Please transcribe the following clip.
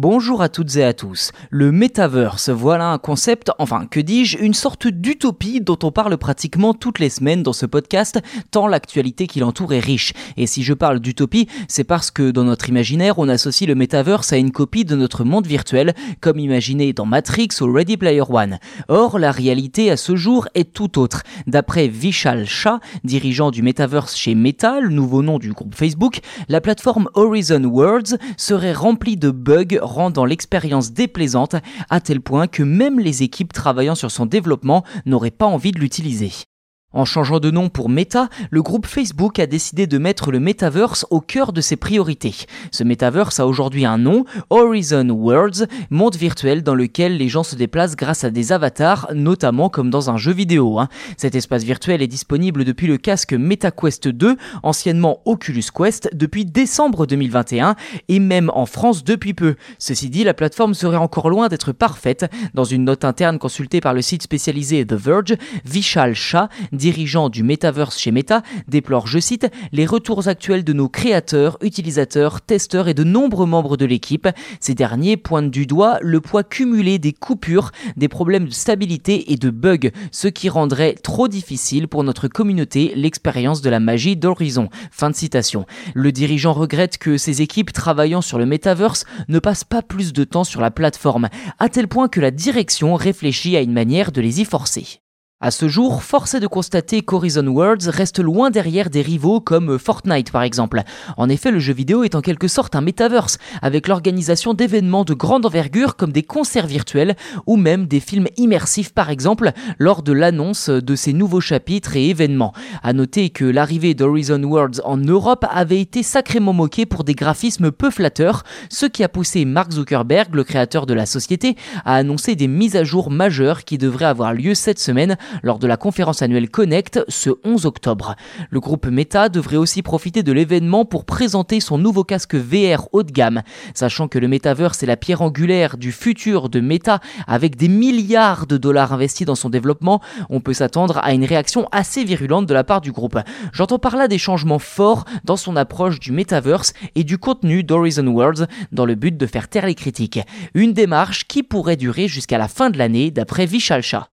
Bonjour à toutes et à tous. Le Metaverse, voilà un concept, enfin que dis-je, une sorte d'utopie dont on parle pratiquement toutes les semaines dans ce podcast, tant l'actualité qui l'entoure est riche. Et si je parle d'utopie, c'est parce que dans notre imaginaire, on associe le Metaverse à une copie de notre monde virtuel, comme imaginé dans Matrix ou Ready Player One. Or, la réalité à ce jour est tout autre. D'après Vishal Shah, dirigeant du Metaverse chez Meta, le nouveau nom du groupe Facebook, la plateforme Horizon Worlds serait remplie de bugs rendant l'expérience déplaisante à tel point que même les équipes travaillant sur son développement n'auraient pas envie de l'utiliser. En changeant de nom pour Meta, le groupe Facebook a décidé de mettre le Metaverse au cœur de ses priorités. Ce Metaverse a aujourd'hui un nom, Horizon Worlds, monde virtuel dans lequel les gens se déplacent grâce à des avatars, notamment comme dans un jeu vidéo. Hein. Cet espace virtuel est disponible depuis le casque MetaQuest 2, anciennement Oculus Quest, depuis décembre 2021 et même en France depuis peu. Ceci dit, la plateforme serait encore loin d'être parfaite. Dans une note interne consultée par le site spécialisé The Verge, Vishal Shah dirigeant du Metaverse chez Meta, déplore, je cite, les retours actuels de nos créateurs, utilisateurs, testeurs et de nombreux membres de l'équipe. Ces derniers pointent du doigt le poids cumulé des coupures, des problèmes de stabilité et de bugs, ce qui rendrait trop difficile pour notre communauté l'expérience de la magie d'Horizon. Fin de citation. Le dirigeant regrette que ses équipes travaillant sur le Metaverse ne passent pas plus de temps sur la plateforme, à tel point que la direction réfléchit à une manière de les y forcer. À ce jour, force est de constater qu'Horizon Worlds reste loin derrière des rivaux comme Fortnite par exemple. En effet, le jeu vidéo est en quelque sorte un metaverse, avec l'organisation d'événements de grande envergure comme des concerts virtuels ou même des films immersifs par exemple lors de l'annonce de ces nouveaux chapitres et événements. À noter que l'arrivée d'Horizon Worlds en Europe avait été sacrément moquée pour des graphismes peu flatteurs, ce qui a poussé Mark Zuckerberg, le créateur de la société, à annoncer des mises à jour majeures qui devraient avoir lieu cette semaine lors de la conférence annuelle Connect ce 11 octobre. Le groupe Meta devrait aussi profiter de l'événement pour présenter son nouveau casque VR haut de gamme. Sachant que le Metaverse est la pierre angulaire du futur de Meta avec des milliards de dollars investis dans son développement, on peut s'attendre à une réaction assez virulente de la part du groupe. J'entends par là des changements forts dans son approche du Metaverse et du contenu d'Horizon Worlds dans le but de faire taire les critiques. Une démarche qui pourrait durer jusqu'à la fin de l'année d'après Vishal Shah.